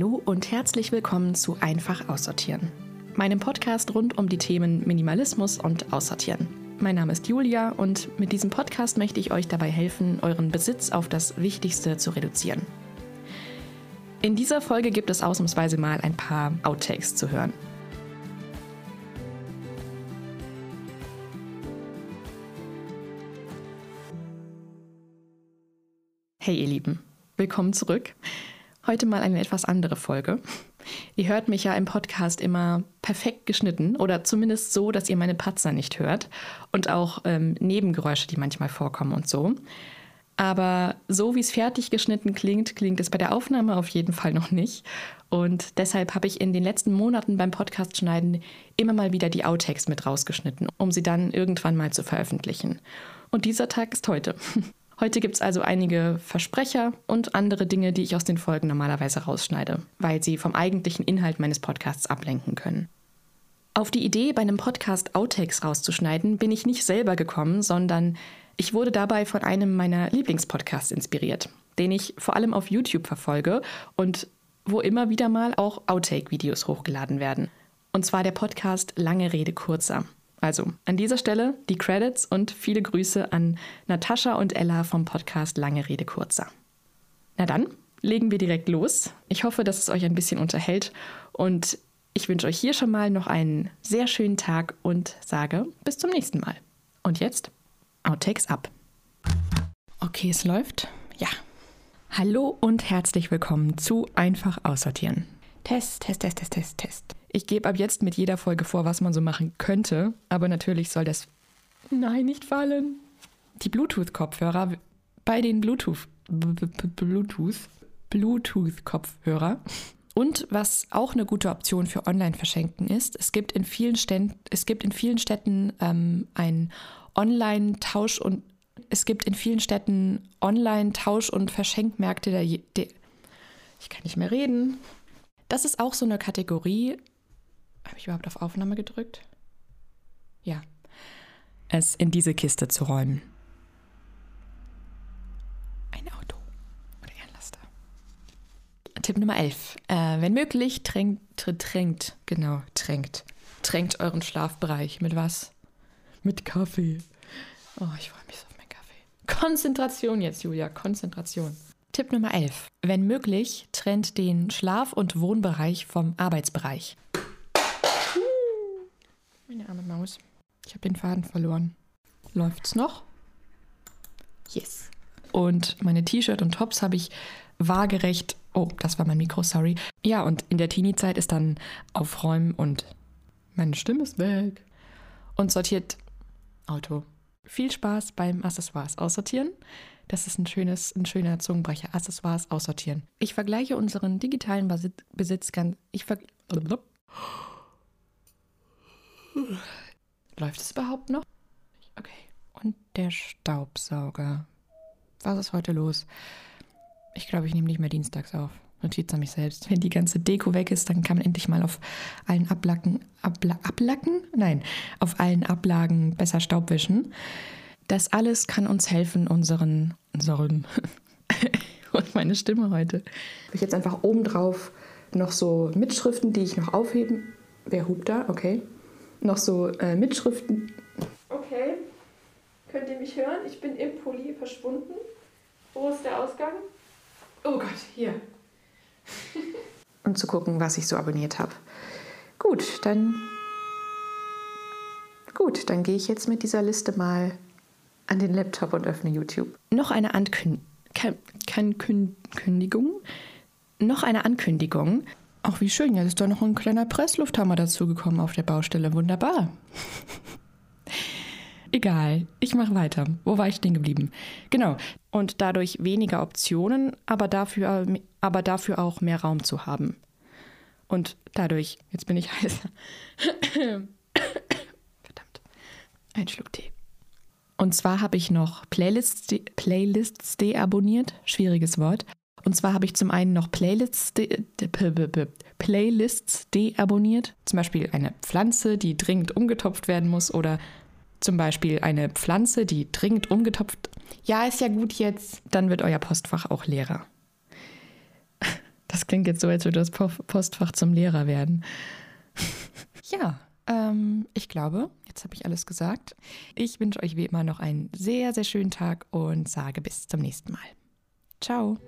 Hallo und herzlich willkommen zu Einfach Aussortieren, meinem Podcast rund um die Themen Minimalismus und Aussortieren. Mein Name ist Julia und mit diesem Podcast möchte ich euch dabei helfen, euren Besitz auf das Wichtigste zu reduzieren. In dieser Folge gibt es ausnahmsweise mal ein paar Outtakes zu hören. Hey ihr Lieben, willkommen zurück. Heute mal eine etwas andere Folge. Ihr hört mich ja im Podcast immer perfekt geschnitten oder zumindest so, dass ihr meine Patzer nicht hört und auch ähm, Nebengeräusche, die manchmal vorkommen und so. Aber so wie es fertig geschnitten klingt, klingt es bei der Aufnahme auf jeden Fall noch nicht. Und deshalb habe ich in den letzten Monaten beim Podcast schneiden immer mal wieder die Outtakes mit rausgeschnitten, um sie dann irgendwann mal zu veröffentlichen. Und dieser Tag ist heute. Heute gibt es also einige Versprecher und andere Dinge, die ich aus den Folgen normalerweise rausschneide, weil sie vom eigentlichen Inhalt meines Podcasts ablenken können. Auf die Idee, bei einem Podcast Outtakes rauszuschneiden, bin ich nicht selber gekommen, sondern ich wurde dabei von einem meiner Lieblingspodcasts inspiriert, den ich vor allem auf YouTube verfolge und wo immer wieder mal auch Outtake-Videos hochgeladen werden. Und zwar der Podcast Lange Rede kurzer. Also an dieser Stelle die Credits und viele Grüße an Natascha und Ella vom Podcast Lange Rede Kurzer. Na dann, legen wir direkt los. Ich hoffe, dass es euch ein bisschen unterhält und ich wünsche euch hier schon mal noch einen sehr schönen Tag und sage bis zum nächsten Mal. Und jetzt Outtakes ab. Okay, es läuft. Ja. Hallo und herzlich willkommen zu Einfach aussortieren. Test, Test, Test, Test, Test, Test. Ich gebe ab jetzt mit jeder Folge vor, was man so machen könnte, aber natürlich soll das. Nein, nicht fallen. Die Bluetooth-Kopfhörer bei den Bluetooth. Bluetooth. Bluetooth-Kopfhörer. Und was auch eine gute Option für Online-Verschenken ist, es gibt in vielen, Ständ, es gibt in vielen Städten ähm, ein Online-Tausch- und es gibt in vielen Städten Online-Tausch- und Verschenkmärkte der, der ich kann nicht mehr reden. Das ist auch so eine Kategorie, habe ich überhaupt auf Aufnahme gedrückt? Ja. Es in diese Kiste zu räumen. Ein Auto oder ein Laster. Tipp Nummer 11. Äh, wenn möglich, tränkt, tränkt, genau, tränkt. Tränkt euren Schlafbereich. Mit was? Mit Kaffee. Oh, ich freue mich so auf meinen Kaffee. Konzentration jetzt, Julia, Konzentration. Tipp Nummer 11. Wenn möglich, trennt den Schlaf- und Wohnbereich vom Arbeitsbereich. Meine arme Maus. Ich habe den Faden verloren. Läuft's noch? Yes. Und meine T-Shirt und Tops habe ich waagerecht. Oh, das war mein Mikro, sorry. Ja, und in der Teenie-Zeit ist dann Aufräumen und meine Stimme ist weg. Und sortiert Auto. Viel Spaß beim Accessoires aussortieren. Das ist ein schönes, ein schöner Zungenbrecher. Accessoires aussortieren. Ich vergleiche unseren digitalen Besitz ganz. Ich ver Läuft es überhaupt noch? Okay. Und der Staubsauger. Was ist heute los? Ich glaube, ich nehme nicht mehr dienstags auf. Notiz an mich selbst. Wenn die ganze Deko weg ist, dann kann man endlich mal auf allen Ablacken, Abla, Ablacken? Nein, auf allen Ablagen besser Staub wischen. Das alles kann uns helfen, unseren, unseren, und meine Stimme heute. Habe ich jetzt einfach obendrauf noch so Mitschriften, die ich noch aufheben. Wer hupt da? Okay noch so äh, Mitschriften. Okay. Könnt ihr mich hören? Ich bin im Pulli verschwunden. Wo ist der Ausgang? Oh Gott, hier. Und zu gucken, was ich so abonniert habe. Gut, dann. Gut, dann gehe ich jetzt mit dieser Liste mal an den Laptop und öffne YouTube. Noch eine Ankündigung. Noch eine Ankündigung. Ach, wie schön. Jetzt ist da noch ein kleiner Presslufthammer dazugekommen auf der Baustelle. Wunderbar. Egal, ich mache weiter. Wo war ich stehen geblieben? Genau. Und dadurch weniger Optionen, aber dafür, aber dafür auch mehr Raum zu haben. Und dadurch, jetzt bin ich heißer. Verdammt. Ein Schluck Tee. Und zwar habe ich noch Playlists, Playlists deabonniert. Schwieriges Wort. Und zwar habe ich zum einen noch Playlists, de Playlists deabonniert. Zum Beispiel eine Pflanze, die dringend umgetopft werden muss oder zum Beispiel eine Pflanze, die dringend umgetopft. Ja, ist ja gut jetzt. Dann wird euer Postfach auch leerer. Das Das klingt jetzt so, als würde das Postfach zum Lehrer werden. ja, ähm, ich glaube, jetzt habe ich alles gesagt. Ich wünsche euch wie immer noch einen sehr, sehr schönen Tag und sage bis zum nächsten Mal. Ciao.